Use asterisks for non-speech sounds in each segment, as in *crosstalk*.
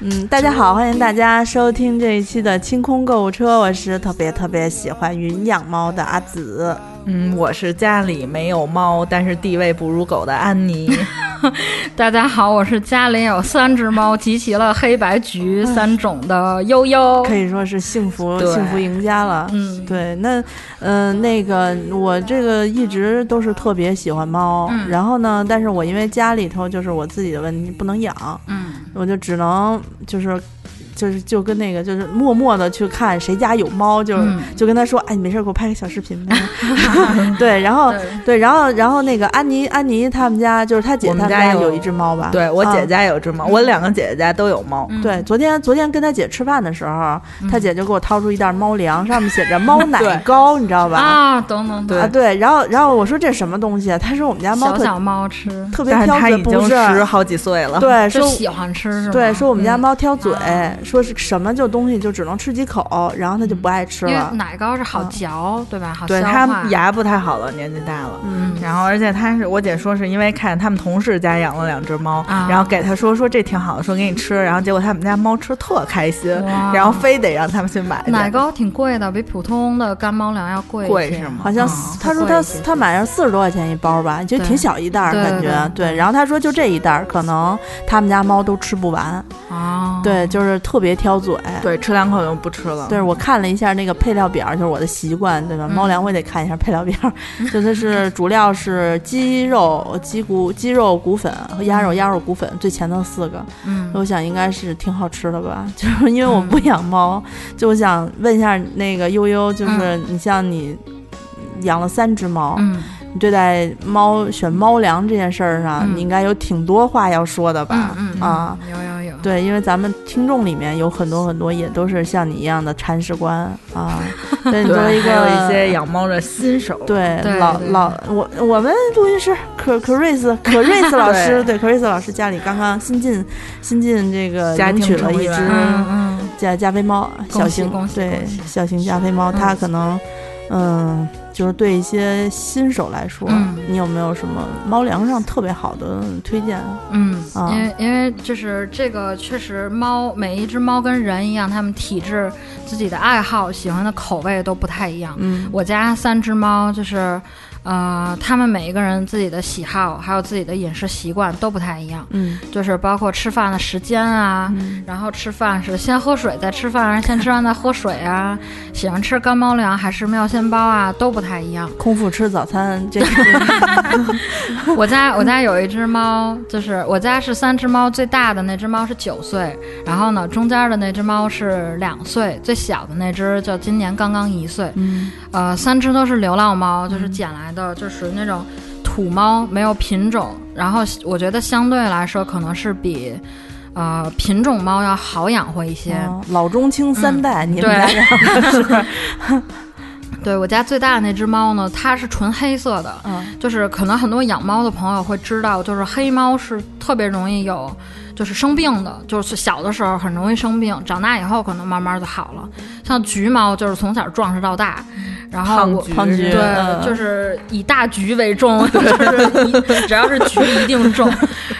嗯，大家好，欢迎大家收听这一期的清空购物车，我是特别特别喜欢云养猫的阿紫。嗯，我是家里没有猫，但是地位不如狗的安妮。*laughs* 大家好，我是家里有三只猫，集齐了黑白橘三种的悠悠，可以说是幸福幸福赢家了。嗯，对，那嗯、呃那个我这个一直都是特别喜欢猫，嗯然后呢，但是我因为家里头就是我自己的问题不能养，嗯，我就只能就是。就是就跟那个就是默默的去看谁家有猫，就是、嗯就跟他说，哎，你没事儿给我拍个小视频呗。*laughs* *laughs* 对，然后对对，然后然后那个安妮安妮他们家就是他姐我他们家有一只猫吧？对我姐啊家有只猫，我两个姐姐家都有猫。嗯对，昨天昨天跟他姐吃饭的时候，他嗯姐就给我掏出一袋猫粮，上面写着猫 *laughs* 奶糕，你知道吧？啊，懂懂懂，啊，对，然后然后我说这什么东西啊？他说我们家猫特小小猫吃，特别挑嘴，不它已经是十好几岁了。对说喜欢吃是吗？对说我们家嗯猫挑嘴啊，说是什么就东西就只能吃几口，然后他就不爱吃因为了。奶糕是好啊嚼，对吧？好对消化。它牙不太好了，年纪大了。嗯，然后，而且他是我姐说是因为看他们同事家养了两只猫，啊然后给他说说这挺好的，说给你吃，然后结果他们家猫吃特开心，然后非得让他们去买奶糕挺贵的，比普通的干猫粮要贵贵是吗好像啊他说他他买上四十多块钱一包吧，就挺小一袋儿感觉。对对，然后他说就这一袋儿，可能他们家猫都吃不完。啊，对，就是特别挑嘴。对，吃两口就不吃了。对，我看了一下那个配料表，就是我的习惯，对吧？嗯猫粮我也得看一下配料表，*laughs* 就它是主料是鸡肉、鸡骨、鸡肉骨粉和鸭肉、鸭肉骨粉，最前头四个，嗯，我想应该是挺好吃的吧。*laughs* 就是因为我不养猫，就我想问一下那个悠悠，就是你像你养了三只猫，嗯你对待猫选猫粮这件事儿上，嗯你应该有挺多话要说的吧？嗯嗯啊。有有有，对，因为咱们听众里面有很多很多也都是像你一样的铲屎官啊。*laughs* 对，你，作为一个还有一些养猫的新手。对老老我我们录音师可可瑞斯可瑞斯老 *laughs* 师，对可瑞斯老师家里刚刚新进新进这个家领取了一只加加菲猫，小型对小型加菲猫，嗯它可能嗯。就是对一些新手来说，嗯你有没有什么猫粮上特别好的推荐？嗯，啊因为因为就是这个确实猫每一只猫跟人一样，它们体质、自己的爱好、喜欢的口味都不太一样。嗯我家三只猫就是，呃，他们每一个人自己的喜好还有自己的饮食习惯都不太一样，嗯就是包括吃饭的时间啊，嗯然后吃饭是先喝水再吃饭，还是先吃完再喝水啊？*laughs* 喜欢吃干猫粮还是妙鲜包啊？都不太一样。空腹吃早餐，这个 *laughs* 我家我家有一只猫，就是我家是三只猫，最大的那只猫是九岁，然后呢，中间的那只猫是两岁，最小的那只就今年刚刚一岁。嗯呃，三只都是流浪猫，就是捡来的，就属于那种土猫，没有品种。然后我觉得相对来说，可能是比呃品种猫要好养活一些。哦老中青三代，你们对家养的是？对 *laughs* 我家最大的那只猫呢，它是纯黑色的，嗯就是可能很多养猫的朋友会知道，就是黑猫是特别容易有，就是生病的，就是小的时候很容易生病，长大以后可能慢慢就好了。像橘猫就是从小壮实到大，然后我胖橘对，嗯就是以大橘为重，*laughs* 就是一只要是橘一定重。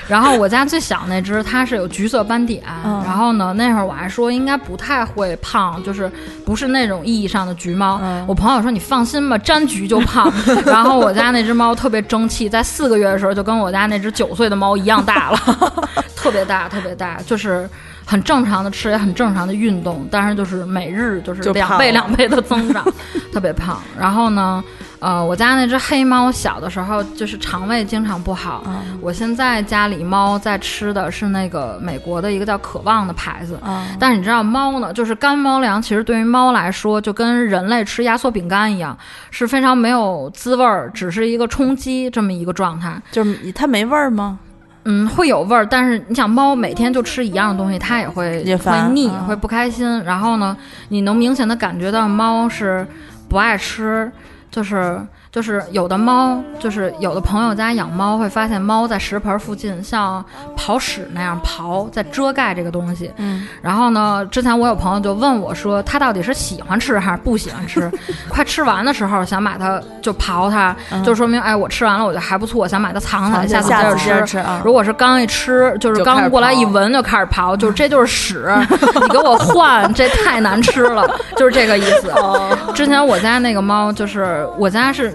然后我家最小那只它是有橘色斑点，嗯然后呢那会儿我还说应该不太会胖，就是不是那种意义上的橘猫。嗯我朋友说你放心吧，沾橘就胖。*laughs* 然后我家那只猫特别争气，在四个月的时候就跟我家那只九岁的猫一样大了，*laughs* 特别大，特别大，就是。很正常的吃，也很正常的运动，但是就是每日就是两倍两倍的增长，*laughs* 特别胖。然后呢，呃，我家那只黑猫小的时候就是肠胃经常不好。嗯我现在家里猫在吃的是那个美国的一个叫渴望的牌子，嗯但是你知道猫呢，就是干猫粮，其实对于猫来说，就跟人类吃压缩饼干一样，是非常没有滋味儿，只是一个充饥这么一个状态。就是它没味儿吗？嗯，会有味儿，但是你想，猫每天就吃一样的东西，它也会也会腻，嗯会不开心。然后呢，你能明显的感觉到猫是不爱吃。就是就是有的猫，就是有的朋友家养猫，会发现猫在食盆附近像刨屎那样刨，在遮盖这个东西。嗯，然后呢，之前我有朋友就问我说，他到底是喜欢吃还是不喜欢吃？*laughs* 快吃完的时候想把它就刨它，就说明哎，我吃完了，我觉得还不错，我想把它藏起来，下次接着吃。吃啊。如果是刚一吃，就是刚过来一闻就开始刨，就是这就是屎，*laughs* 你给我换，这太难吃了，就是这个意思。哦之前我家那个猫就是。我家是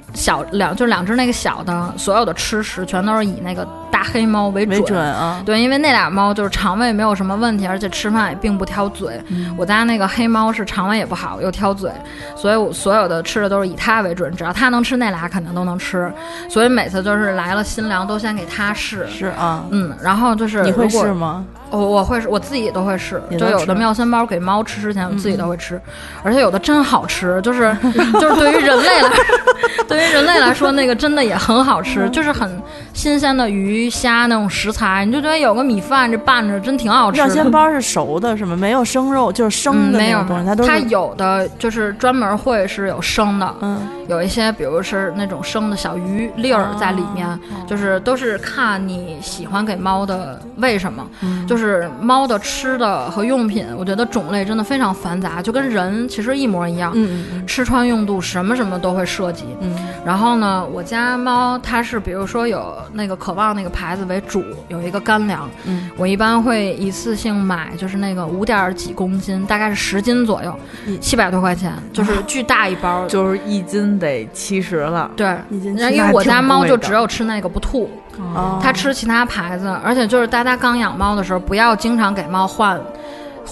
小两，就两只那个小的，所有的吃食全都是以那个大黑猫为准啊。对，因为那俩猫就是肠胃没有什么问题，而且吃饭也并不挑嘴。我家那个黑猫是肠胃也不好，又挑嘴，所以我所有的吃的都是以它为准。只要它能吃，那俩肯定都能吃。所以每次就是来了新粮，都先给它试。是啊，嗯，然后就是你会试吗？我我会我自己都会试，就有的妙三包给猫吃之前，我自己都会吃，而且有的真好吃，就是就是对于人类来，*laughs* 对于人类来说，*laughs* 那个真的也很好吃，就是很新鲜的鱼虾那种食材，你就觉得有个米饭这拌着真挺好吃。料鲜包是熟的，是吗？没有生肉，就是生的那种东西，它都它有的就是专门会是有生的，嗯，有一些比如是那种生的小鱼粒儿在里面，就是都是看你喜欢给猫的为什么，就是。是猫的吃的和用品，我觉得种类真的非常繁杂，就跟人其实一模一样。嗯嗯，吃穿用度什么什么都会涉及。嗯，然后呢，我家猫它是比如说有那个渴望那个牌子为主，有一个干粮。嗯，我一般会一次性买，就是那个五点几公斤，大概是十斤左右，七百多块钱，就是巨大一包，*laughs* 就是一斤得七十了。对，一斤。因为我家猫就只有吃那个不吐。哦，它吃其他牌子，而且就是大家刚养猫的时候，不要经常给猫换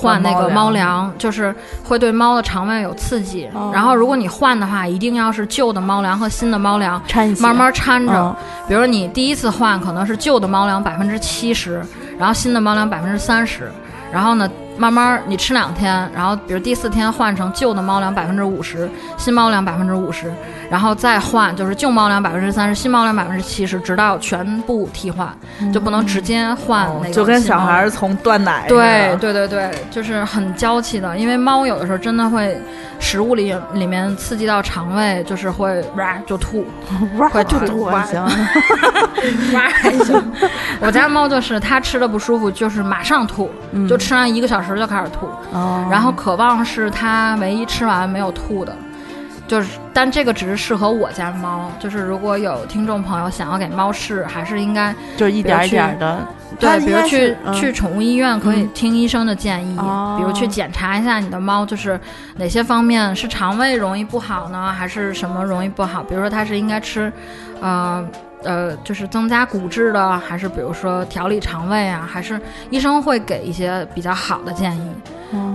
换那个猫粮，就是会对猫的肠胃有刺激。然后如果你换的话，一定要是旧的猫粮和新的猫粮慢慢掺着。比如你第一次换可能是旧的猫粮百分之七十，然后新的猫粮百分之三十，然后呢。慢慢你吃两天，然后比如第四天换成旧的猫粮百分之五十，新猫粮百分之五十，然后再换就是旧猫粮百分之三十，新猫粮百分之七十，直到全部替换，就不能直接换那个。就跟小孩从断奶。对对对对，就是很娇气的，因为猫有的时候真的会食物里里面刺激到肠胃，就是会哇就吐，*laughs* 会吐吐哇行，*laughs* 哇还行。我家猫就是它吃的不舒服，就是马上吐，就吃完一个小时。时就开始吐，然后渴望是它唯一吃完没有吐的，就是，但这个只是适合我家猫，就是如果有听众朋友想要给猫试，还是应该就是一点一点的，对，比如去去宠物医院可以听医生的建议，比如去检查一下你的猫，就是哪些方面是肠胃容易不好呢，还是什么容易不好？比如说它是应该吃，呃。呃，就是增加骨质的，还是比如说调理肠胃啊，还是医生会给一些比较好的建议。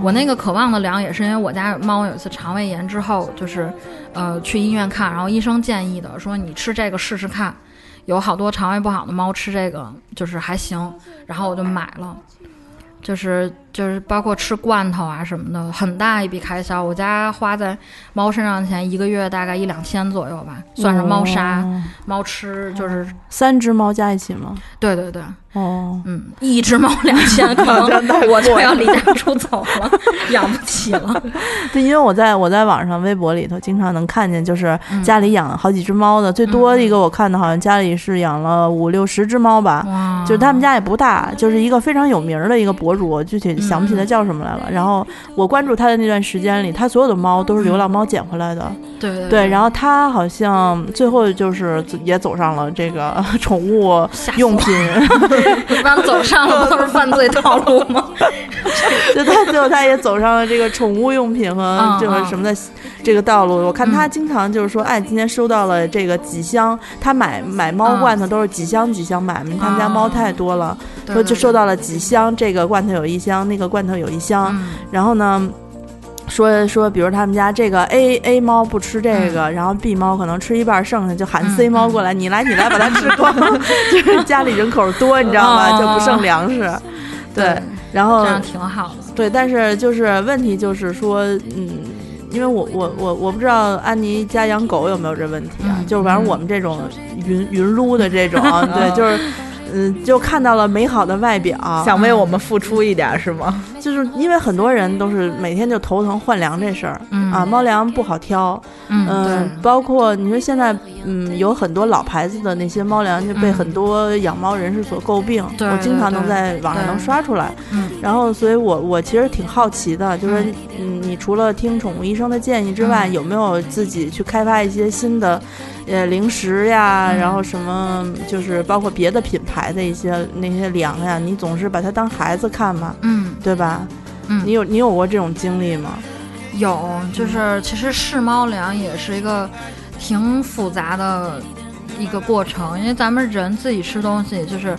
我那个渴望的粮也是因为我家猫有一次肠胃炎之后，就是呃去医院看，然后医生建议的，说你吃这个试试看。有好多肠胃不好的猫吃这个就是还行，然后我就买了。就是就是包括吃罐头啊什么的，很大一笔开销。我家花在猫身上的钱，一个月大概一两千左右吧，算是猫砂、猫吃，就是三只猫加一起吗？对对对。哦，嗯，一只猫两千，*laughs* 可能我就要离家出走了，*laughs* 养不起了。*laughs* 对，因为我在我在网上微博里头经常能看见，就是家里养好几只猫的，最多一个我看的好像家里是养了五六十只猫吧。哇，就是他们家也不大，就是一个非常有名的一个博主，具体想不起他叫什么来了。然后我关注他的那段时间里，他所有的猫都是流浪猫捡回来的。对对，然后他好像最后就是也走上了这个宠物用品。*laughs* 一般走上了都是犯罪套路吗？*laughs* 就他最后他也走上了这个宠物用品和这个什么的这个道路。我看他经常就是说，哎，今天收到了这个几箱，他买买猫罐头都是几箱几箱买嘛，他们家猫太多了，说就收到了几箱，这个罐头有一箱，那个罐头有一箱，然后呢。说说，比如他们家这个 A A 猫不吃这个，然后 B 猫可能吃一半，剩下就喊 C 猫过来，你来你来把它吃光，*laughs* 就是家里人口多，你知道吗？就不剩粮食。对，然后这样挺好的。对，但是就是问题就是说，嗯，因为我我我我不知道安妮家养狗有没有这问题啊？就是反正我们这种云云撸的这种，*laughs* 对，就是。嗯，就看到了美好的外表，想为我们付出一点是吗？就是因为很多人都是每天就头疼换粮这事儿，嗯啊，猫粮不好挑。嗯，包括你说现在，嗯，有很多老牌子的那些猫粮就被很多养猫人士所诟病。我经常能在网上能刷出来。嗯，然后，所以我我其实挺好奇的，就是嗯，你除了听宠物医生的建议之外，有没有自己去开发一些新的，呃，零食呀，然后什么，就是包括别的品牌的一些那些粮呀，你总是把它当孩子看嘛，嗯，对吧？嗯，你有你有过这种经历吗？有，就是其实试猫粮也是一个挺复杂的一个过程，因为咱们人自己吃东西，就是，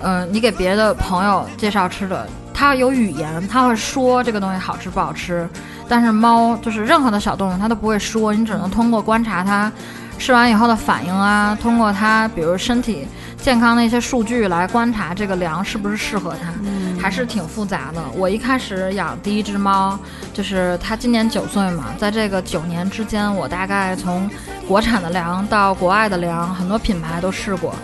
嗯，你给别的朋友介绍吃的，他有语言，他会说这个东西好吃不好吃，但是猫就是任何的小动物，它都不会说，你只能通过观察它吃完以后的反应啊，通过它比如身体。健康的一些数据来观察这个粮是不是适合它，还是挺复杂的。我一开始养第一只猫，就是它今年九岁嘛，在这个九年之间，我大概从国产的粮到国外的粮，很多品牌都试过。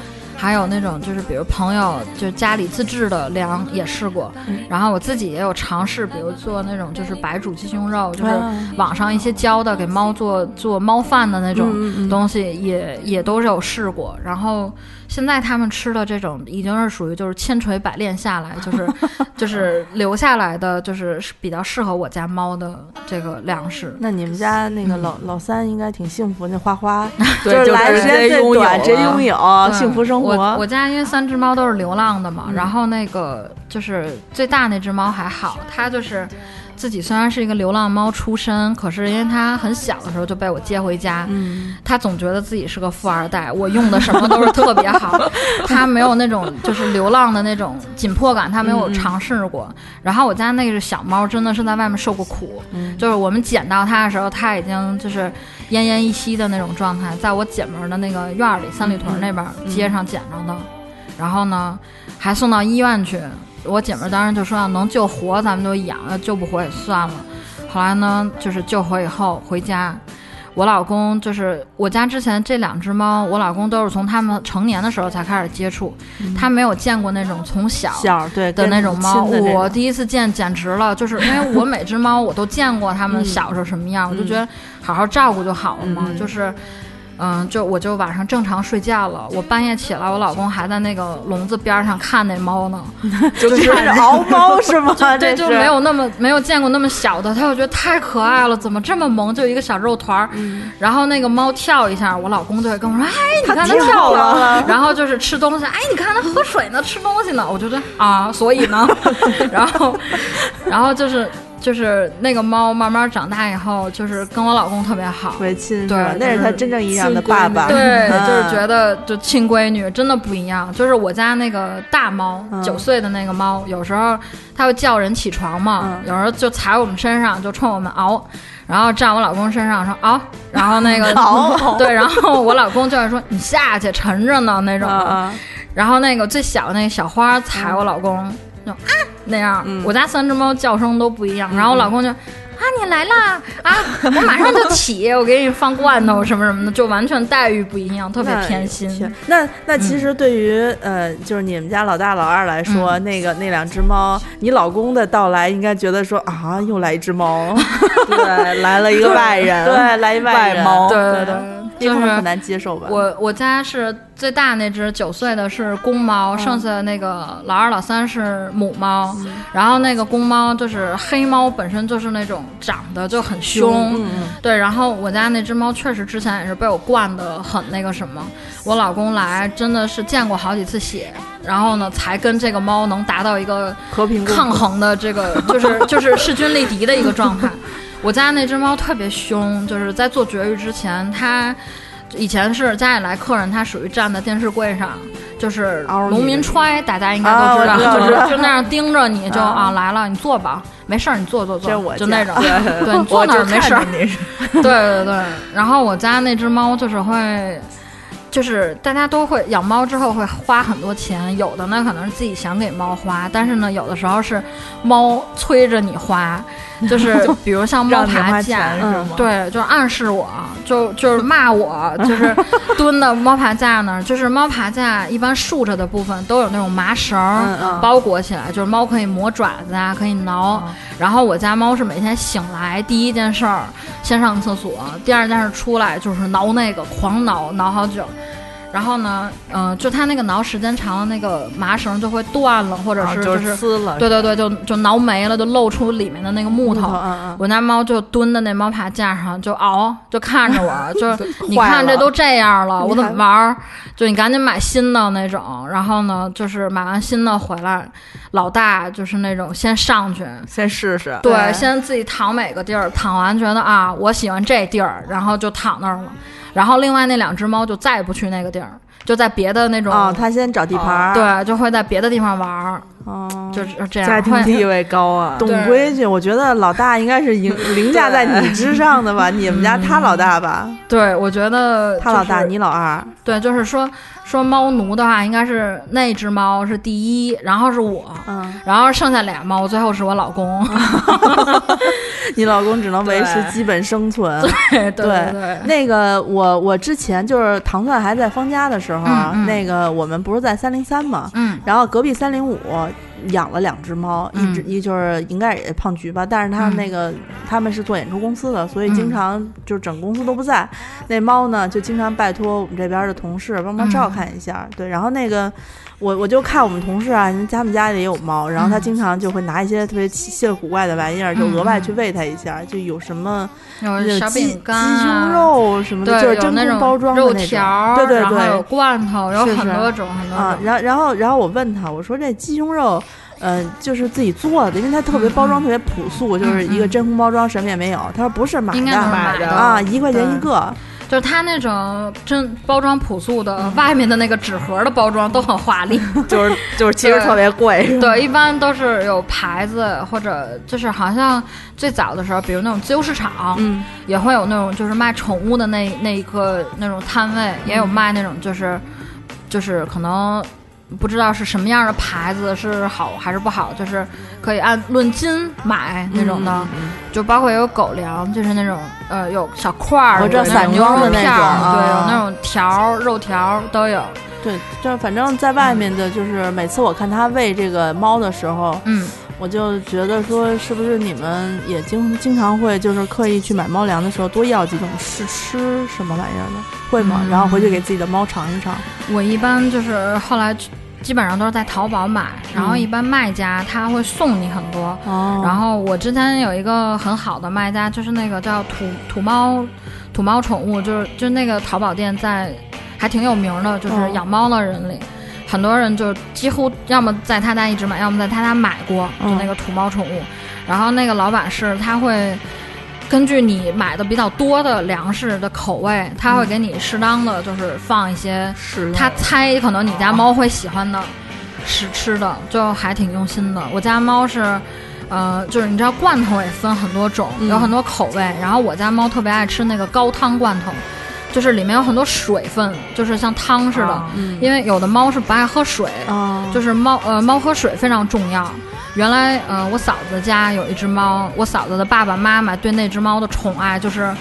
还有那种就是，比如朋友就家里自制的粮也试过，然后我自己也有尝试，比如做那种就是白煮鸡胸肉，就是网上一些教的给猫做做猫饭的那种东西，也也都是有试过。然后现在他们吃的这种已经是属于就是千锤百炼下来，就是 *laughs* 就是留下来的就是比较适合我家猫的这个粮食。那你们家那个老老三应该挺幸福，那花花 *laughs* 就是来时间最短，直接拥有幸福生活。我我家因为三只猫都是流浪的嘛，然后那个就是最大那只猫还好，它就是自己虽然是一个流浪猫出身，可是因为它很小的时候就被我接回家，嗯，它总觉得自己是个富二代，*laughs* 我用的什么都是特别好，它没有那种就是流浪的那种紧迫感，它没有尝试过。然后我家那只小猫真的是在外面受过苦，就是我们捡到它的时候，它已经就是。奄奄一息的那种状态，在我姐们儿的那个院儿里，三里屯那边街上捡着的，然后呢，还送到医院去。我姐们儿当时就说要能救活，咱们就养；要救不活也算了。后来呢，就是救活以后回家。我老公就是我家之前这两只猫，我老公都是从他们成年的时候才开始接触，他没有见过那种从小对的那种猫，我第一次见简直了，就是因为我每只猫我都见过它们小时候什么样，我就觉得好好照顾就好了嘛，就是。嗯，就我就晚上正常睡觉了，我半夜起来，我老公还在那个笼子边上看那猫呢，*laughs* 就是熬猫 *laughs* 是吗？对，就没有那么没有见过那么小的，他就觉得太可爱了，怎么这么萌，就一个小肉团儿。然后那个猫跳一下，我老公就会跟我说：“哎，你看它跳了。”然后就是吃东西，哎，你看它喝水呢，吃东西呢。我觉得啊，所以呢，*laughs* 然后，然后就是。就是那个猫慢慢长大以后，就是跟我老公特别好，特别亲，对，那是他真正意义上的爸爸。对，就是觉得就亲闺女真的不一样。就是我家那个大猫，九岁的那个猫，有时候它会叫人起床嘛，有时候就踩我们身上，就冲我们嗷，然后站我老公身上说嗷，然后那个 *laughs* *laughs* 对，然后我老公就会说你下去，沉着呢那种。然后那个最小的那个小花踩我老公。就啊那样，我家三只猫叫声都不一样。然后我老公就啊你来啦啊，我马上就起，我给你放罐头什么什么的，就完全待遇不一样，特别偏心。那那其实对于呃，就是你们家老大老二来说，那个那两只猫，你老公的到来应该觉得说啊，又来一只猫，*laughs* 对，来了一个外人，对，来一外猫，对对对。就是很难接受吧。我我家是最大那只九岁的是公猫，剩下的那个老二老三是母猫。然后那个公猫就是黑猫，本身就是那种长得就很凶。对，然后我家那只猫确实之前也是被我惯的很那个什么。我老公来真的是见过好几次血，然后呢才跟这个猫能达到一个和平抗衡的这个，就是就是势均力敌的一个状态。*laughs* 我家那只猫特别凶，就是在做绝育之前，它以前是家里来客人，它属于站在电视柜上，就是农民揣，大家应该都知道，就是就那样 *laughs* 盯着你，就啊来了，你坐吧，没事儿，你坐坐坐，就那种，*laughs* 对，你坐那儿没事儿，*laughs* 对对对。然后我家那只猫就是会，就是大家都会养猫之后会花很多钱，有的呢可能是自己想给猫花，但是呢有的时候是猫催着你花。*laughs* 就是比如像猫爬架钱，是吗？对，就是暗示我，就就是骂我，*laughs* 就是蹲的猫爬架那儿，就是猫爬架一般竖着的部分都有那种麻绳包裹起来，就是猫可以磨爪子啊，可以挠。然后我家猫是每天醒来第一件事儿先上厕所，第二件事出来就是挠那个，狂挠，挠好久。然后呢，嗯、就它那个挠时间长了，那个麻绳就会断了，或者是啊就就是撕了，对对对，就就挠没了，就露出里面的那个木头。嗯嗯，我家猫就蹲在那猫爬架上，就熬，就看着我，*laughs* 就是你看这都这样了，我怎么玩儿？就你赶紧买新的那种。然后呢，就是买完新的回来，老大就是那种先上去，先试试。对，对先自己躺每个地儿，躺完觉得啊，我喜欢这地儿，然后就躺那儿了。然后另外那两只猫就再也不去那个地儿，就在别的那种，哦，它先找地盘儿，，对，就会在别的地方玩儿，哦，就是这样。家庭地位高啊，懂规矩。我觉得老大应该是凌 *laughs* 凌驾在你之上的吧？你们家他老大吧？对，我觉得他老大，你老二。对，就是说说猫奴的话，应该是那只猫是第一，然后是我，嗯，然后剩下俩猫，最后是我老公。*laughs* 你老公只能维持基本生存。对对对。对，那个我我之前就是糖蒜还在方家的时候啊，嗯嗯。那个我们不是在三零三嘛，嗯。然后隔壁三零五养了两只猫，嗯一只一就是应该也胖橘吧，但是他们嗯那个、他们是做演出公司的，所以嗯经常就整公司都不在。那猫呢，就经常拜托我们这边的同事帮忙照看一下。对，然后那个我我就看我们同事啊，人他们家里也有猫，然后他嗯经常就会拿一些特别稀稀了古怪的玩意儿，就额外去喂它一下，就有什么有鸡饼干、鸡胸。肉什么的，就是真空包装的那种条儿，对对还有对。罐头，有是是很多种很多啊，种。然后然后然后我问他，我说这鸡胸肉，呃，就是自己做的，因为它特别包装特别朴素，就是一个嗯真空包装，什么也没有。他说不是买的买的啊，一块钱一个。就是它那种真包装朴素的，外面的那个纸盒的包装都很华丽。*laughs* 就是就是其实特别贵，*laughs* 对，一般都是有牌子，或者就是好像最早的时候，比如那种自由市场，嗯，也会有那种就是卖宠物的那那一个那种摊位，也有卖那种就是就是可能不知道是什么样的牌子是好还是不好，就是可以按论斤买那种的，嗯就包括有狗粮，就是那种呃有小块儿，我知道有那种散装的那种对，有啊那种条儿、肉条儿都有，对，就是反正在外面的，就是每次我看他喂这个猫的时候，嗯。我就觉得说，是不是你们也经经常会就是刻意去买猫粮的时候多要几种试吃什么玩意儿的，会吗？嗯然后回去给自己的猫尝一尝。我一般就是后来基本上都是在淘宝买，然后嗯一般卖家他会送你很多。哦然后我之前有一个很好的卖家，就是那个叫土土猫土猫宠物，就是就是那个淘宝店在还挺有名的，就是哦养猫的人里。很多人就几乎要么在他家一直买，要么在他家买过，就嗯那个土猫宠物。然后那个老板是他会根据你买的比较多的粮食的口味，他会给你适当的就是放一些是他猜可能你家猫会喜欢的食吃的，就还挺用心的。我家猫是，呃，就是你知道罐头也分很多种，嗯有很多口味。然后我家猫特别爱吃那个高汤罐头，就是里面有很多水分，就是像汤似的。因为有的猫是不爱喝水，哦，就是猫呃猫喝水非常重要。原来呃我嫂子家有一只猫，我嫂子的爸爸妈妈对那只猫的宠爱就是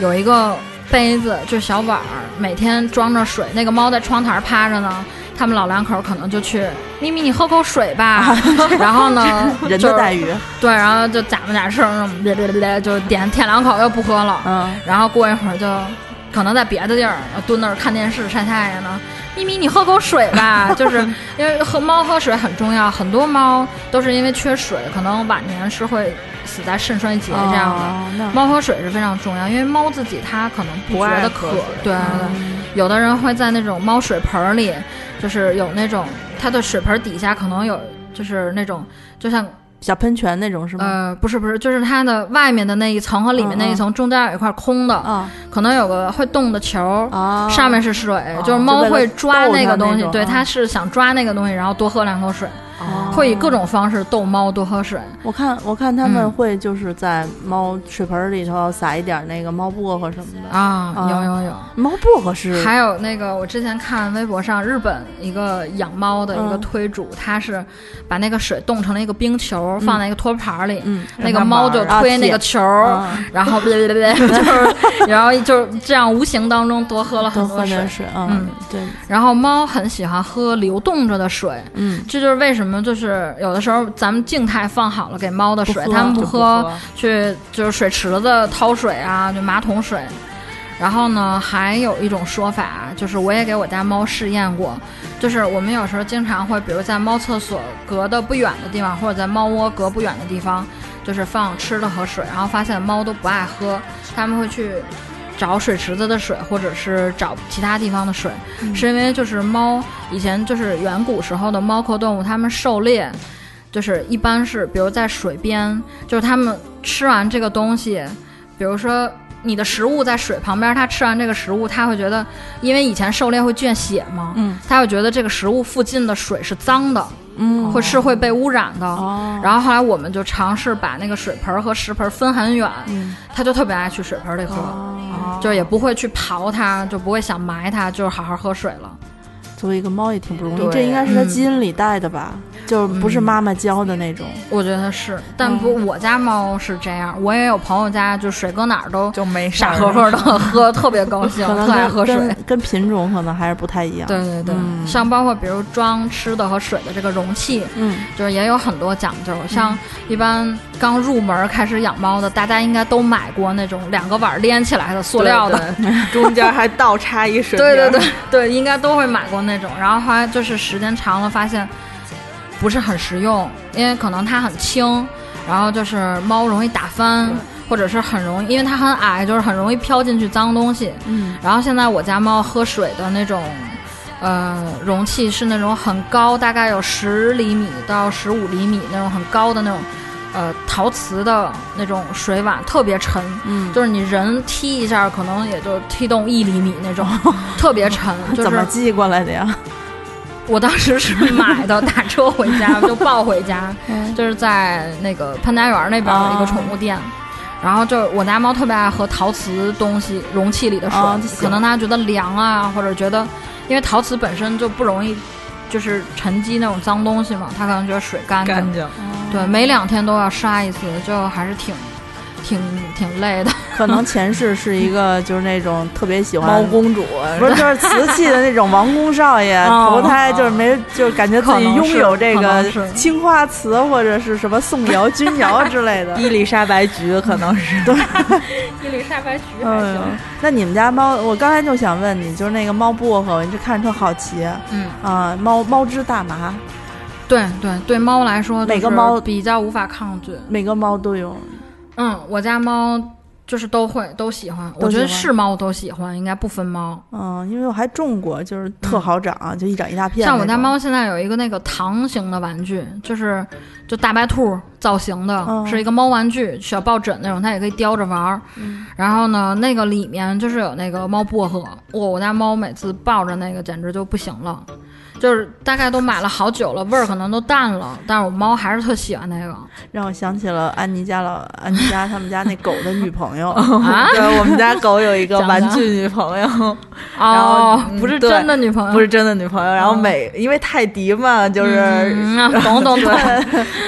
有一个杯子，就是小碗儿，每天装着水。那个猫在窗台趴着呢，他们老两口可能就去咪咪你喝口水吧，然后呢 *laughs* 人待遇，对，然后就假模假式儿别别别就点舔两口又不喝了，嗯，然后过一会儿就可能在别的地儿蹲那儿看电视晒太阳呢。咪咪，你喝口水吧，*laughs* 就是因为喝猫喝水很重要，很多猫都是因为缺水，可能晚年是会死在肾衰竭这样的。哦猫喝水是非常重要，因为猫自己它可能不不觉得渴对对对。嗯有的人会在那种猫水盆儿里，就是有那种它的水盆底下可能有，就是那种就像小喷泉那种是吗？呃不是不是，就是它的外面的那一层和里面那一层中间有一块空的，嗯。可能有个会动的球，啊，上面是水，哦就是猫会抓那个东西，对，它是想抓那个东西，然后多喝两口水，哦会以各种方式逗猫多喝水。我看我看他们嗯会就是在猫水盆里头撒一点那个猫薄荷什么的。啊，啊有有有，猫薄荷是还有那个，我之前看微博上日本一个养猫的一个嗯推主，他是把那个水冻成了一个冰球，放在一个托盘里，嗯那个猫就啊推那个球，啊然后别别别，就是然后就是这样无形当中多喝了多很多水喝点。水，嗯嗯，对，然后猫很喜欢喝流动着的水，嗯，这就是为什么就是有的时候咱们静态放好了给猫的水，它们不就不喝，喝去就是水池子掏水啊，就马桶水。然后呢，还有一种说法，就是我也给我家猫试验过，就是我们有时候经常会，比如在猫厕所隔的不远的地方，或者在猫窝隔不远的地方，就是放吃的和水，然后发现猫都不爱喝，它们会去找水池子的水，或者是找其他地方的水，是因为就是猫以前就是远古时候的猫科动物，它们狩猎。就是一般是，比如在水边，就是它们吃完这个东西，比如说你的食物在水旁边，它吃完这个食物，它会觉得，因为以前狩猎会溅血嘛，嗯，它会觉得这个食物附近的水是脏的，嗯会是会被污染的。哦，然后后来我们就尝试把那个水盆儿和食盆儿分很远，嗯它就特别爱去水盆儿里喝，哦，就也不会去刨它，就不会想埋它，就是好好喝水了。作为一个猫也挺不容易，对这应该是它嗯基因里带的吧？就是不是妈妈教的那种。我觉得是，但不，我家猫是这样，我也有朋友家就水搁哪儿都就没事儿傻呵呵的喝，特别高兴，特爱喝水。跟跟品种可能还是不太一样。对对对，嗯像包括比如装吃的和水的这个容器，嗯，就是也有很多讲究。像一般刚入门开始养猫的，大家应该都买过那种两个碗连起来的塑料的。对，对中间还倒插一水。对对对对，应该都会买过那种。然后后来就是时间长了，发现不是很实用，因为可能它很轻，然后就是猫容易打翻，或者是很容易，因为它很矮，就是很容易飘进去脏东西。嗯，然后现在我家猫喝水的那种。呃，容器是那种很高，大概有十厘米到十五厘米那种很高的那种，呃，陶瓷的那种水碗，特别沉，嗯，就是你人踢一下，可能也就踢动一厘米那种，*laughs* 特别沉。*laughs* 就是怎么寄过来的呀？我当时是买的，*laughs* 打车回家就抱回家，嗯就是在那个潘家园那边的一个宠物店。然后就我家猫特别爱喝陶瓷东西容器里的水，可能它觉得凉啊，或者觉得因为陶瓷本身就不容易就是沉积那种脏东西嘛，它可能觉得水干净。干净。对，每两天都要刷一次，就还是挺挺挺累的。可能前世是一个就是那种特别喜欢猫公主啊不是，就是瓷器的那种王公少爷，哦投胎就是没，就是感觉自己拥有这个青花瓷或者是什么宋窑、*laughs* 钧窑之类的。*laughs* 伊丽莎白菊可能是对，*laughs* 伊丽莎白菊嗯，那你们家猫，我刚才就想问你，就是那个猫薄荷，你这看着特好奇嗯，啊，猫猫之大麻，对对对，猫来说，每个猫比较无法抗拒。每个猫都有，嗯，我家猫就是都会都喜欢，我觉得是猫都喜欢，应该不分猫。嗯，因为我还种过，就是特好长，就一长一大片。像我家猫现在有一个那个糖型的玩具，就是就大白兔造型的，嗯是一个猫玩具，小抱枕那种，它也可以叼着玩儿。然后呢，那个里面就是有那个猫薄荷，我我家猫每次抱着那个简直就不行了。就是大概都买了好久了，味儿可能都淡了，但是我猫还是特喜欢那个 *laughs* 让我想起了安妮家老安妮家他们家那狗的女朋友。*laughs* *laughs* 啊。对我们家狗有一个玩具女朋友，哦，嗯不是真的女朋友，不是真的女朋友。然后每因为泰迪嘛，就是嗯啊懂懂懂，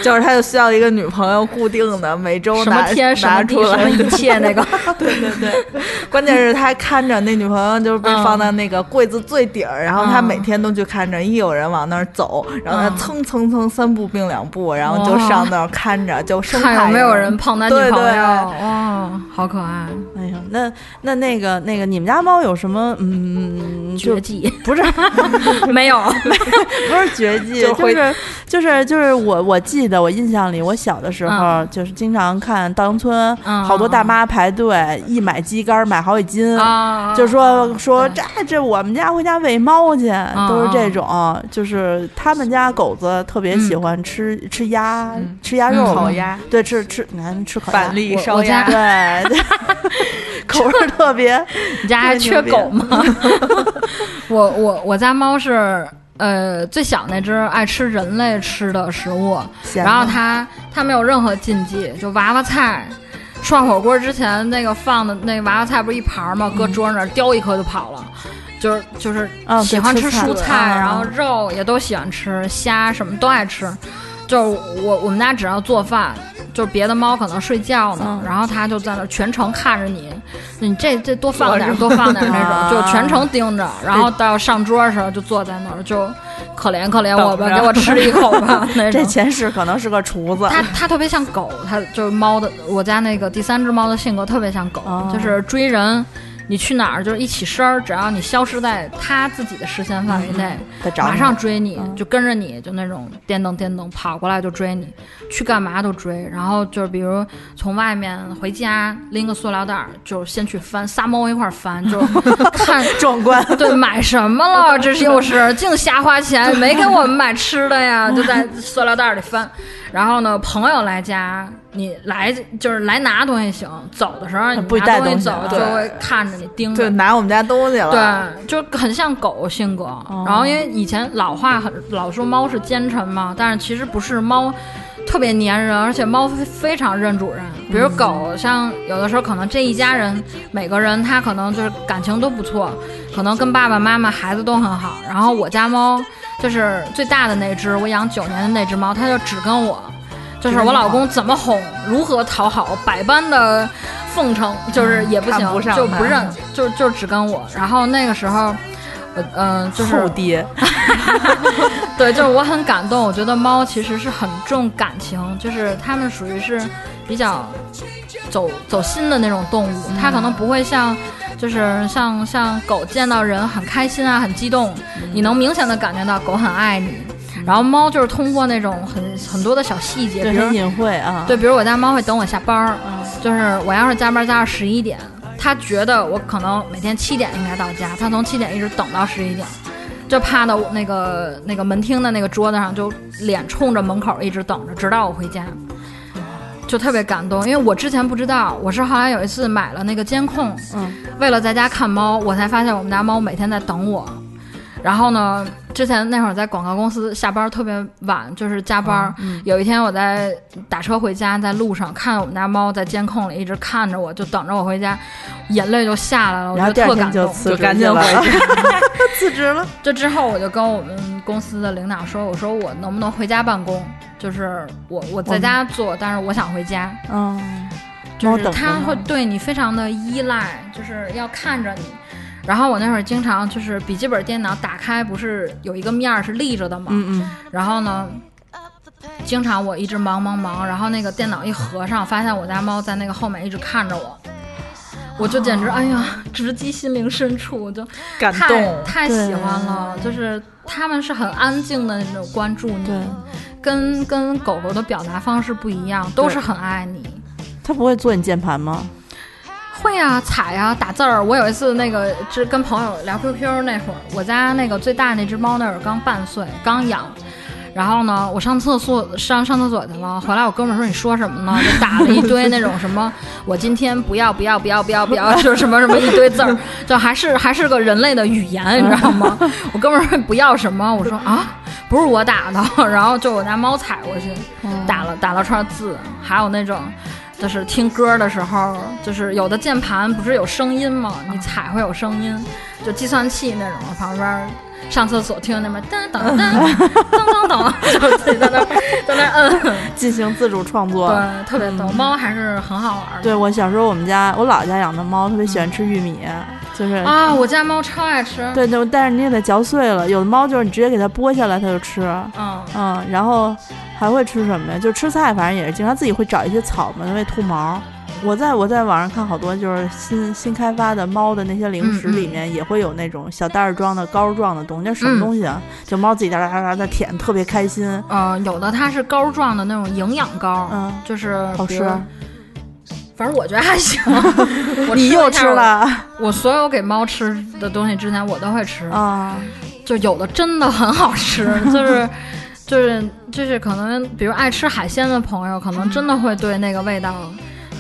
就是他就需要一个女朋友固定的，每周什么拿天拿出来。什么一切那个，对对对，关键是他看着那女朋友就是被放在那个柜子最底儿，然后他嗯每天都去看着，一有人往那儿走，然后他嗯。蹭蹭蹭三步并两步，然后就上那儿看着，就生怕有没有人碰他女对对。朋友，哇，好可爱，哎呀，那那那个那个，你们家猫有什么嗯，绝技？*laughs* 不是。*laughs* 没有，*laughs* 不是绝技，就是就是就是我我记得我印象里，我小的时候、就是经常看稻香村，嗯好多大妈排队一买鸡肝儿买好几斤。啊，就说说这这我们家回家喂猫去，都是这嗯种，就是他们家狗子特别喜欢吃、吃鸭、嗯。吃鸭肉烤鸭、对，吃吃你看吃烤鸭。烧鸭。家，对，对。*laughs* 口味儿特别，你家还缺狗吗？*laughs* 我我我家猫是呃，最小那只爱吃人类吃的食物，然后它它没有任何禁忌，就娃娃菜。涮火锅之前那个放的那个娃娃菜不是一盘儿吗？搁桌上那儿叼一颗就跑了，就是就是嗯喜欢对吃蔬菜，嗯然后肉也都喜欢吃，虾什么都爱吃。就是我我们家只要做饭，就是别的猫可能睡觉呢，嗯然后它就在那儿全程看着你，你 *laughs* 这这多放点儿多放点儿那啊种，就全程盯着，然后到上桌的时候就坐在那儿，就可怜可怜我吧，给我吃一口吧 *laughs* 那。这前世可能是个厨子，它它特别像狗，它就是猫的。我家那个第三只猫的性格特别像狗，哦就是追人，你去哪儿就是一起身儿，只要你消失在他自己的视线范围内，马上追你，嗯就跟着你，就那种颠蹬颠蹬跑过来就追你，去干嘛都追。然后就是比如从外面回家拎个塑料袋儿，就先去翻，仨猫一块儿翻，就 *laughs* 看壮观。对，买什么了？这是又是净瞎花钱，没给我们买吃的呀，*laughs* 就在塑料袋里翻。然后呢，朋友来家，你来就是来拿东西行，走的时候你不许带拿东西走就会看着你盯着对，。拿我们家东西了。对，就很像狗性格。然后因为以前老话很老说猫是奸臣嘛，但是其实不是猫。特别粘人，而且猫非非常认主人。比如狗，像有的时候可能这一家人每个人他可能就是感情都不错，可能跟爸爸妈妈、孩子都很好。然后我家猫就是最大的那只，我养九年的那只猫，它就只跟我，就是我老公怎么哄，如何讨好，百般的奉承，就是也不行，就不认，就就只跟我。然后那个时候。我嗯、就是后爹 *laughs* *laughs* 对，就是我很感动。我觉得猫其实是很重感情，就是它们属于是比较走走心的那种动物，它可能不会像。就是像像狗见到人很开心啊，很激动，你能明显的感觉到狗很爱你。然后猫就是通过那种很很多的小细节，对，比如隐晦啊。对，比如我家猫会等我下班儿，就是我要是加班加到十一点，它觉得我可能每天七点应该到家，它从七点一直等到十一点，就趴到那个那个门厅的那个桌子上，就脸冲着门口一直等着，直到我回家。就特别感动，因为我之前不知道，我是后来有一次买了那个监控，嗯，为了在家看猫，我才发现我们家猫每天在等我。然后呢，之前那会儿在广告公司下班特别晚，就是加班。有一天我在打车回家，在路上看到我们家猫在监控里一直看着我，就等着我回家，眼泪就下来了，我然后第二天觉得特感动。就就赶紧回去。*laughs* 辞职了。这之后我就跟我们公司的领导说，我说我能不能回家办公？就是我我在家做，但是我想回家。嗯，就是猫等着呢它会对你非常的依赖，就是要看着你。然后我那会儿经常就是笔记本电脑打开，不是有一个面儿是立着的嘛？嗯嗯，然后呢，经常我一直忙忙忙，然后那个电脑一合上，发现我家猫在那个后面一直看着我，我就简直哎呀，直击心灵深处，我就感太动。太喜欢了，就是他们是很安静的那种关注你，跟跟狗狗的表达方式不一样，都是很爱你。它不会坐你键盘吗？会啊，踩啊，打字儿。我有一次那个，是跟朋友聊 QQ 那会儿，我家那个最大那只猫那会儿刚半岁，刚养。然后呢，我上厕所上上厕所去了，回来我哥们儿说你说什么呢？就打了一堆那种什么，我今天不要不要不要不要不要，就是什么什么一堆字儿，就还是还是个人类的语言，你知道吗？我哥们儿说不要什么，我说啊，不是我打的，然后就我家猫踩过去，打了打了串字，还有那种。就是听歌的时候，就是有的键盘不是有声音吗？你踩会有声音，就计算器那种，旁边上厕所听那边噔噔 *laughs* 噔噔噔噔，就自己在那在那摁，进行自主创作。对，特别逗。猫还是很好玩的。对我小时候，我们家我姥姥家养的猫特别喜欢吃玉米，就是啊，我家猫超爱吃。对对，但是你也得嚼碎了。有的猫就是你直接给它剥下来，它就吃。嗯，嗯，然后还会吃什么呀？就吃菜，反正也是经常自己会找一些草嘛，为吐毛。我在我在网上看好多就是新新开发的猫的那些零食里面也会有那种小袋儿装的膏状的东西，那什么嗯东西啊？就猫自己哒哒哒哒的舔，特别开心。嗯，有的它是膏状的那种营养膏，嗯，就是好吃。反正我觉得还行。*laughs* 我你又吃？了我我所有给猫吃的东西之前我都会吃。啊？就有的真的很好吃，*laughs* 就是就是就是可能比如爱吃海鲜的朋友，可能真的会对那个味道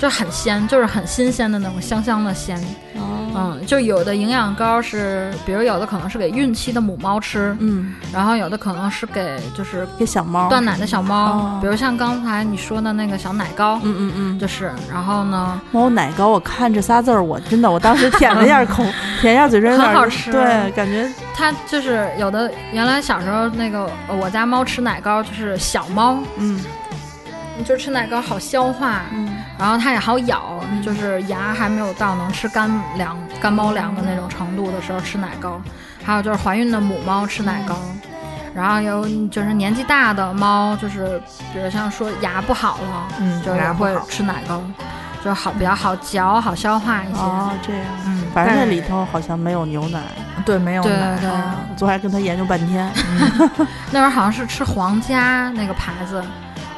就很鲜，就是很新鲜的那种香香的鲜。哦嗯，就有的营养膏是，比如有的可能是给孕期的母猫吃，嗯，然后有的可能是给就是给小猫。断奶的小猫，哦。比如像刚才你说的那个小奶膏，嗯嗯嗯，就是，然后呢，猫奶膏，我看这仨字儿，我真的，我当时舔了一下口，*laughs* 舔一下嘴唇，很好吃。对，感觉它就是有的原来小时候那个呃我家猫吃奶膏就是小猫，嗯就吃奶糕好消化，嗯。然后它也好咬，就是牙还没有到能吃干粮、干猫粮的那种程度的时候吃奶糕。还有就是怀孕的母猫吃奶糕，然后有就是年纪大的猫，就是比如像说牙不好了，嗯就也会吃奶糕，就好比较好嚼、好消化一些。哦这样，嗯，反正但是那里头好像没有牛奶，对，没有对奶对，啊我昨天还跟他研究半天，*laughs* 那会儿好像是吃皇家那个牌子，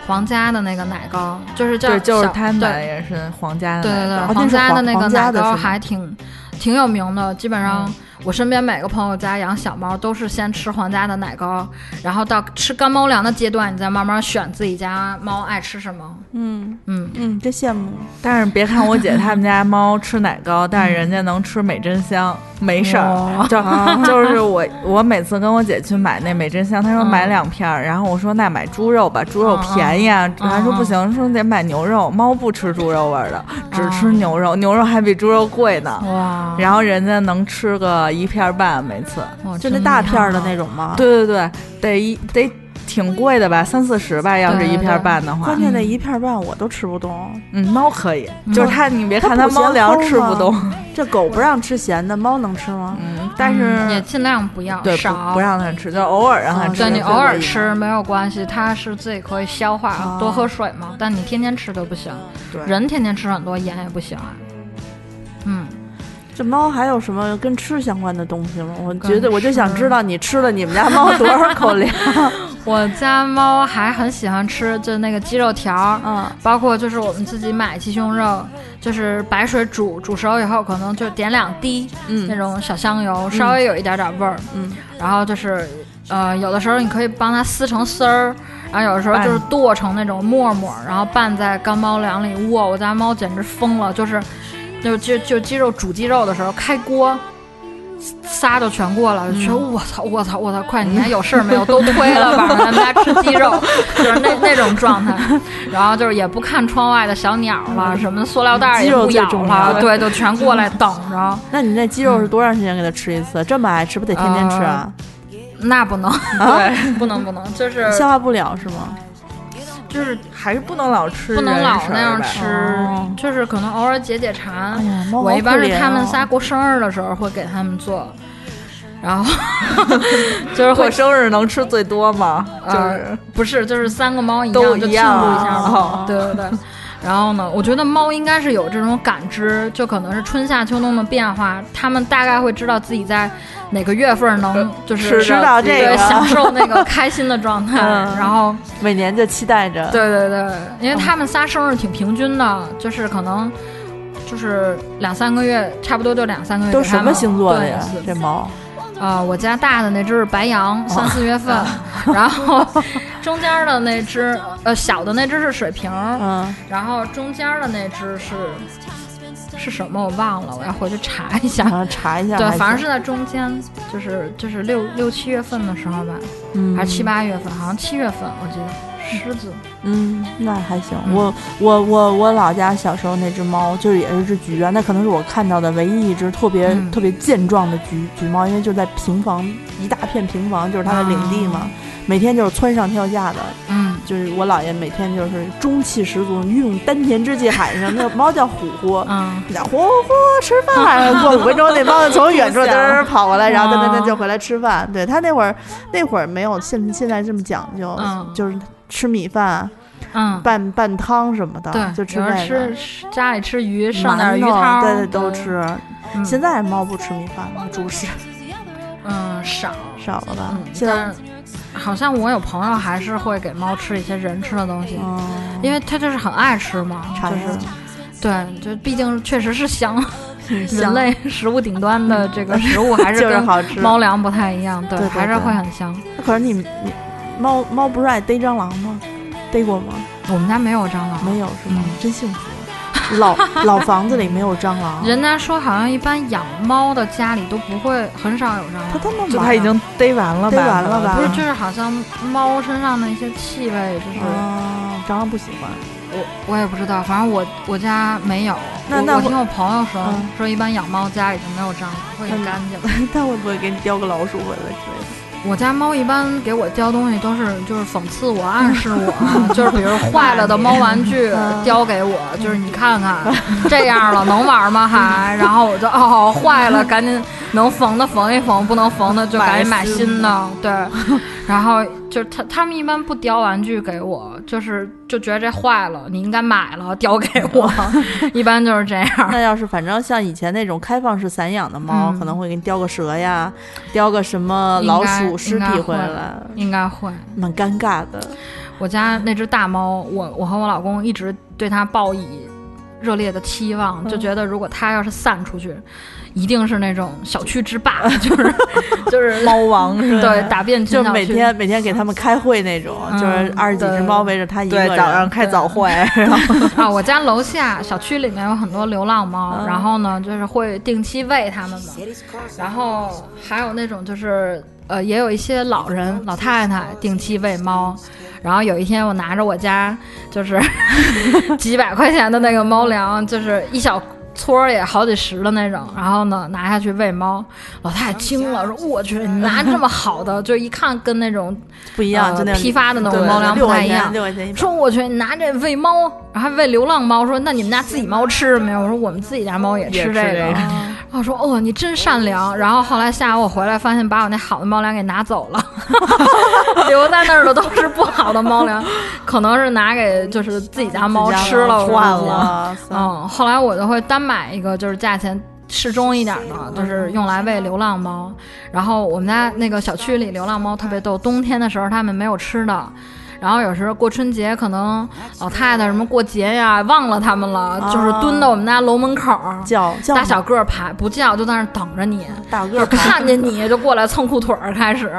皇家的那个奶糕，就是叫对，就是小他买的也是皇家的对对对，皇家的那个奶膏的是吗？还挺挺有名的，基本上嗯我身边每个朋友家养小猫都是先吃皇家的奶糕，然后到吃干猫粮的阶段，你再慢慢选自己家猫爱吃什么。嗯嗯，嗯，真羡慕，但是别看我姐他们家猫吃奶糕，但是人家能吃美珍香，没事儿。就 *laughs* 就是我，我每次跟我姐去买那美珍香，她说嗯买两片儿，然后我说那买猪肉吧，猪肉嗯便宜啊。嗯她说嗯不行，说得买牛肉，猫不吃猪肉味儿的，只吃嗯牛肉，牛肉还比猪肉贵呢。哇，然后人家能吃个一片儿半，每次。哇就那大片儿的那种吗？，对对对，得一得挺贵的吧，三四十吧，要是一片半的话关。键那一片儿半我都吃不动，嗯，猫可以，嗯就是它，你别看它猫粮吃不动，*laughs* 这狗不让吃咸的，猫能吃吗？嗯，但是嗯也尽量不要对少不不让它吃，就偶尔让它哦吃。对你偶尔吃没有关系，它是自己可以消化，哦多喝水嘛。但你天天吃都不行，对人天天吃很多盐也不行啊。嗯，这猫还有什么跟吃相关的东西吗？我觉得我就想知道你吃了你们家猫多少口粮。*laughs* 我家猫还很喜欢吃，就那个鸡肉条儿，嗯包括就是我们自己买鸡胸肉，就是白水煮煮熟以后，可能就点两滴嗯那嗯种小香油，稍微有一点点味儿。嗯，然后就是，呃，有的时候你可以帮它撕成丝儿，然后有的时候就是剁成那种沫沫，然后拌在干猫粮里。哇，我家猫简直疯了，就是，就就就鸡肉煮鸡肉的时候开锅。仨就全过了，就说我操我操我操，快你还有事儿没有？都推了，晚上咱们家吃鸡肉，*laughs* 就是那那种状态。然后就是也不看窗外的小鸟了，什么塑料袋儿也不咬了，对，就全过来等着。那你那鸡肉是多长时间给它吃一次？这么爱吃，不得天天吃啊？那不能，*laughs* 对，不能不能，就是消化不了是吗？就是还是不能老吃，不能老那样吃，哦就是可能偶尔解解馋。我一般是他们仨过生日的时候会给他们做，然后 *laughs* 就是过生日能吃最多吗？就呃是不是就是三个猫一都样就庆祝一一样下哦嘛，对对对。然后呢，我觉得猫应该是有这种感知，就可能是春夏秋冬的变化，它们大概会知道自己在哪个月份能就是吃到这个对享受那个开心的状态，嗯 *laughs* 然后每年就期待着。对对对，因为它们仨生日挺平均的，就是可能就是两三个月，差不多就两三个月。都什么星座的呀？这猫呃，我家大的那只是白羊，三四月份，*laughs* 然后 *laughs* 中间的那只，呃，小的那只是水瓶，嗯，然后中间的那只是是什么我忘了，我要回去查一下。啊，查一下对，反正是在中间，就是就是六六七月份的时候吧，嗯还是七八月份，好像七月份我记得。狮子，嗯，那还行。嗯我我我我老家小时候那只猫，就是也是只橘啊，那可能是我看到的唯一一只特别、嗯特别健壮的橘橘猫，因为就在平房一大片平房，就是它的领地嘛，每天就是蹿上跳下的。嗯，就是我姥爷每天就是中气十足，运用丹田之气喊上，*laughs* 那猫叫虎虎，嗯，叫虎虎吃饭。*laughs* 过五分钟，那猫就从远处噔儿跑过来，*laughs* 然后噔噔噔就回来吃饭。对它那会儿那会儿没有现现在这么讲究，嗯就是吃米饭。嗯，拌拌汤什么的，对，就吃家里吃鱼，剩点鱼汤，对对都。吃。嗯现在猫不吃米饭了，主食嗯少，少了吧？嗯，现在但好像我有朋友还是会给猫吃一些人吃的东西，嗯，因为它就是很爱吃嘛，就是对，就毕竟确实是 *laughs* 香，人类食物顶端的这个食物还是 *laughs* 就是跟好吃。猫粮不太一样，对还是会很香。可是你你猫猫不是爱逮蟑螂吗？逮过吗？我们家没有蟑螂，没有是吗嗯？真幸福。老老房子里没有蟑螂。人家说好像一般养猫的家里都不会，很少有蟑螂。它他妈就它已经逮完了，逮完了吧？不是，就是好像猫身上的一些气味，就是蟑螂不喜欢。我我也不知道，反正我我家没有。那那我听我朋友说，说一般养猫家里就没有蟑螂，会很干净。*laughs* 它会不会给你叼个老鼠回来之类的？我家猫一般给我叼东西都是就是讽刺我、暗示我，*laughs* 就是比如坏了的猫玩具叼给我，就是你看看 *laughs* 这样了能玩吗？还然后我就哦坏了，赶紧能缝的缝一缝，不能缝的就赶紧买新的。*laughs* 对，然后就是他他们一般不叼玩具给我，就是就觉得这坏了，你应该买了叼给我，*laughs* 一般就是这样。那要是反正像以前那种开放式散养的猫，可能会给你叼个蛇呀，叼个什么老鼠。尸体回来，应该会蛮尴尬的。我家那只大猫，我我和我老公一直对它抱以热烈的期望，就觉得如果它要是散出去，一定是那种小区之霸，*laughs* 就是就是猫王，对，打遍就每天每天给他们开会那种，就是二十几只猫围着它一个人，早上开早会。*laughs* *laughs* 啊，我家楼下小区里面有很多流浪猫，然后呢，就是会定期喂它们嘛，然后还有那种就是。呃，也有一些老人、老太太定期喂猫，然后有一天我拿着我家就是 *laughs* 几百块钱的那个猫粮，就是一小撮也好几十的那种，然后呢拿下去喂猫，老太太惊了，*laughs* 说：“我去，你拿这么好的，*laughs* 就一看跟那种不一样，就那批发的那种猫粮不太一样。”说：“我去，你拿这喂猫，然后喂流浪猫。”说：“那你们家自己猫吃了没有？”我说：“我们自己家猫也吃这个。”然后说哦，你真善良。然后后来下午我回来，发现把我那好的猫粮给拿走了，*laughs* 留在那儿的都是不好的猫粮，可能是拿给就是自己家猫吃了换了。嗯，后来我就会单买一个，就是价钱适中一点的，就是用来喂流浪猫。然后我们家那个小区里流浪猫特别逗，冬天的时候它们没有吃的。然后有时候过春节，可能老太太什么过节呀，忘了它们了，就是蹲到我们家楼门口叫，大小个爬不叫，就在那等着你，大个看见你就过来蹭裤腿儿开始。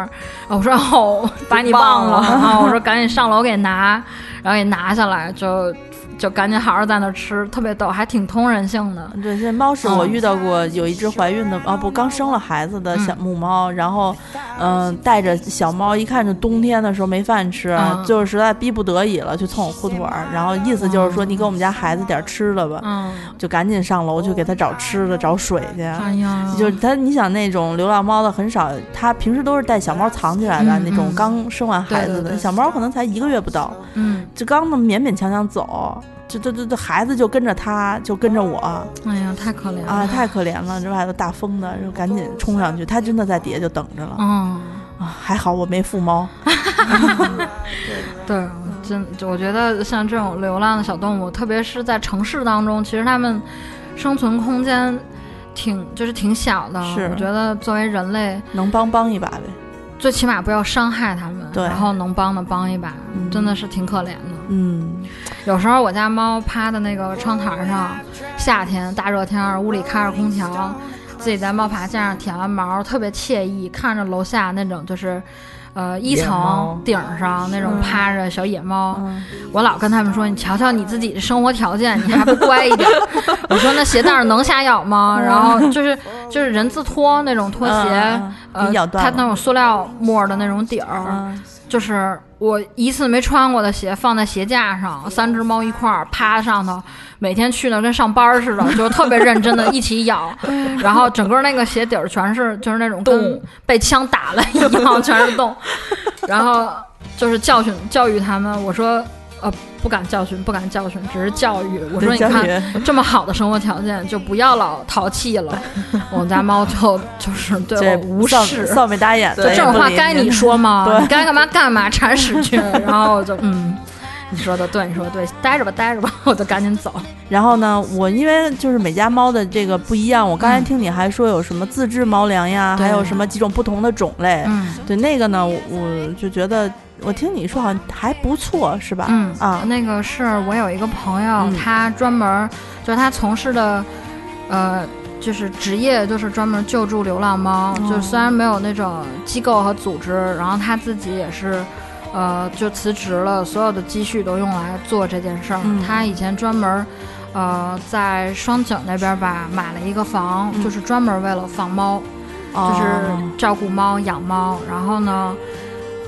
我说哦，*laughs* 把你忘了啊！我说赶紧上楼给拿，然后给拿下来就。就赶紧好好在那吃，特别逗，还挺通人性的。对，这猫是我遇到过，有一只怀孕的，哦不，刚生了孩子的小母猫，然后，嗯，带着小猫，一看就冬天的时候没饭吃，就是实在逼不得已了，去蹭我裤腿儿，然后意思就是说你给我们家孩子点吃的吧，嗯，就赶紧上楼去给他找吃的、找水去。哎呀，就是他，你想那种流浪猫的很少，他平时都是带小猫藏起来的那种，刚生完孩子的小猫可能才一个月不到，嗯，就刚那么勉勉强强走。这这这这孩子就跟着他，就跟着我。哎呀，太可怜了啊！太可怜了，这外头大风的，就赶紧冲上去。他真的在底下就等着了。嗯啊，还好我没附猫。*laughs* 对，真我觉得像这种流浪的小动物，特别是在城市当中，其实它们生存空间挺就是挺小的。是，我觉得作为人类能帮帮一把呗。最起码不要伤害他们，对，然后能帮的帮一把，真的是挺可怜的。嗯，有时候我家猫趴在那个窗台上，夏天大热天，屋里开着空调，自己在猫爬架上舔完毛，特别惬意，看着楼下那种就是。呃，一层顶上那种趴着小野猫，我老跟他们说：“你瞧瞧你自己的生活条件，你还不乖一点？” *laughs* 我说：“那鞋带能瞎咬吗？”然后就是就是人字拖那种拖鞋，呃，它那种塑料沫的那种底儿。就是我一次没穿过的鞋放在鞋架上，三只猫一块儿趴上头，每天去那跟上班似的，*laughs* 就特别认真的一起咬，*laughs* 然后整个那个鞋底儿全是就是那种洞，被枪打了一样，全是洞，然后就是教训教育他们，我说。呃，不敢教训，不敢教训，只是教育。我说，你看这么好的生活条件，就不要老淘气了。*laughs* 我们家猫就就是对我无视，扫眉大眼。就这种话该你说吗？你该干嘛干嘛，铲屎去。*laughs* 然后我就嗯，你说的对，你说的对，待着吧，待着吧，我就赶紧走。然后呢，我因为就是每家猫的这个不一样，我刚才听你还说有什么自制猫粮呀，还有什么几种不同的种类。嗯，对那个呢，我就觉得。我听你说好像还不错，是吧？嗯啊，那个是我有一个朋友，他专门就是他从事的，呃，就是职业就是专门救助流浪猫。就虽然没有那种机构和组织，然后他自己也是，呃，就辞职了，所有的积蓄都用来做这件事儿。他以前专门。呃，在双井那边吧，买了一个房，就是专门为了放猫，就是照顾猫、养猫。然后呢，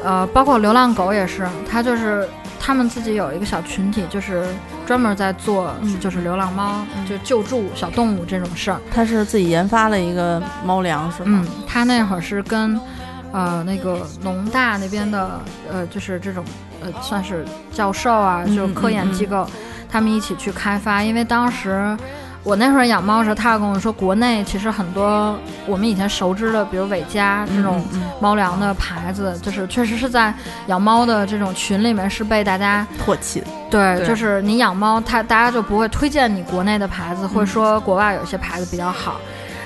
呃，包括流浪狗也是，他就是他们自己有一个小群体，就是专门在做，就是流浪猫，就救助小动物这种事儿。他是自己研发了一个猫粮，是吗？嗯，他那会儿是跟，呃，那个农大那边的，呃，就是这种，呃，算是教授啊，就科研机构。他们一起去开发，因为当时我那会儿养猫的时候，他跟我说，国内其实很多我们以前熟知的，比如伟嘉这种猫粮的牌子，就是确实是在养猫的这种群里面是被大家唾弃。对，就是你养猫，他大家就不会推荐你国内的牌子，会说国外有些牌子比较好。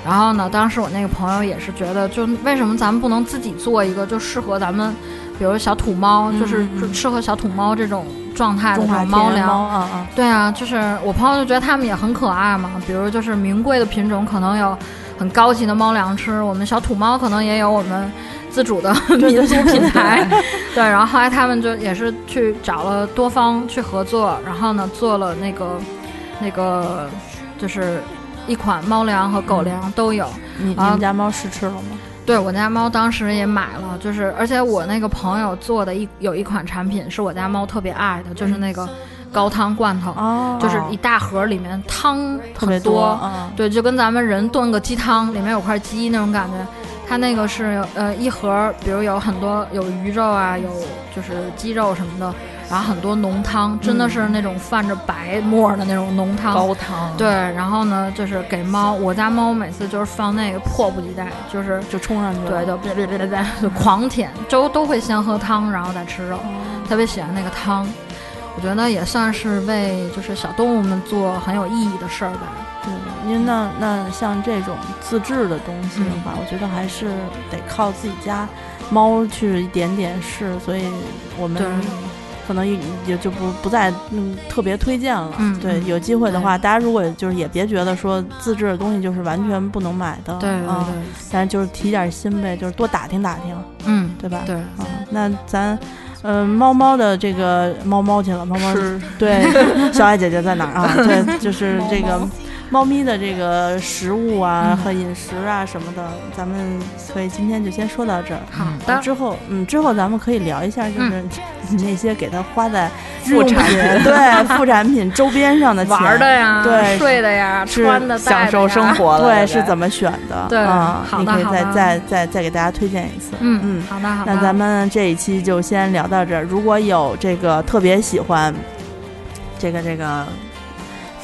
然后呢，当时我那个朋友也是觉得，就为什么咱们不能自己做一个就适合咱们，比如小土猫，就是适合小土猫这种。状态的这种猫粮，对啊，就是我朋友就觉得它们也很可爱嘛。比如就是名贵的品种，可能有很高级的猫粮吃；我们小土猫可能也有我们自主的 *laughs* 民族品牌。*laughs* 对，然后后来他们就也是去找了多方去合作，然后呢做了那个那个就是一款猫粮和狗粮都有。你你们家猫试吃了吗？对我家猫当时也买了，就是而且我那个朋友做的一有一款产品是我家猫特别爱的，就是那个高汤罐头，就是一大盒里面汤特别多，对，就跟咱们人炖个鸡汤里面有块鸡那种感觉。它那个是呃一盒，比如有很多有鱼肉啊，有就是鸡肉什么的。然后很多浓汤，真的是那种泛着白沫的那种浓汤，高汤。对，然后呢，就是给猫，我家猫每次就是放那个迫不及待，就是就冲上去，对，就别别别别别就狂舔，都都会先喝汤，然后再吃肉，特别喜欢那个汤。我觉得也算是为就是小动物们做很有意义的事儿吧。对，因为那那像这种自制的东西的话，我觉得还是得靠自己家猫去一点点试，所以我们。可能也也就不不再嗯特别推荐了。嗯，对，有机会的话，大家如果就是也别觉得说自制的东西就是完全不能买的。对对对。但是就是提点心呗，就是多打听打听。嗯，对吧？对。嗯，那咱，呃，猫猫的这个猫猫去了，猫猫。对，小爱姐姐在哪儿啊？*laughs* 对，就是这个。猫咪的这个食物啊和饮食啊什么的，咱们所以今天就先说到这儿。好的，之后嗯，之后咱们可以聊一下，就是那些给它花在副产品 *laughs* 对副产品周边上的钱，玩的呀，对，睡的呀，穿的，享受生活对，是怎么选的？对啊，你可以再再再再给大家推荐一次。嗯嗯，好的好的。那咱们这一期就先聊到这儿。如果有这个特别喜欢这个这个。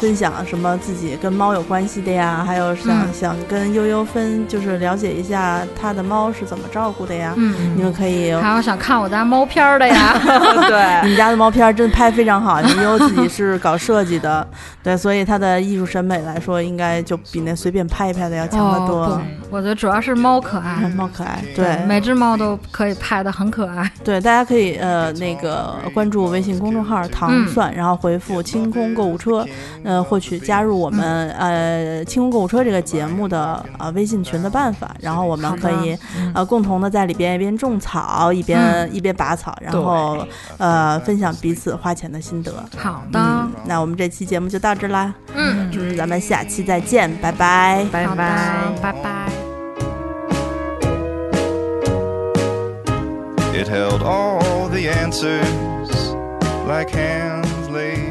分享什么自己跟猫有关系的呀？还有想想跟悠悠分，就是了解一下他的猫是怎么照顾的呀？嗯，你们可以。还有想看我家猫片的呀？*laughs* 对，*laughs* 你们家的猫片真拍非常好。你悠悠自己是搞设计的，对，所以他的艺术审美来说，应该就比那随便拍一拍的要强得多。我觉得主要是猫可爱，猫可爱，对，每只猫都可以拍的很可爱。对，大家可以呃那个关注微信公众号“糖蒜”，然后回复“清空购物车”。呃，获取加入我们呃清空购物车这个节目的呃微信群的办法，然后我们可以呃共同的在里边一边种草一边一边拔草，然后呃分享彼此花钱的心得。好的，那我们这期节目就到这啦。嗯嗯，咱们下期再见，拜拜，拜拜，拜拜。It held all the answers like hands laid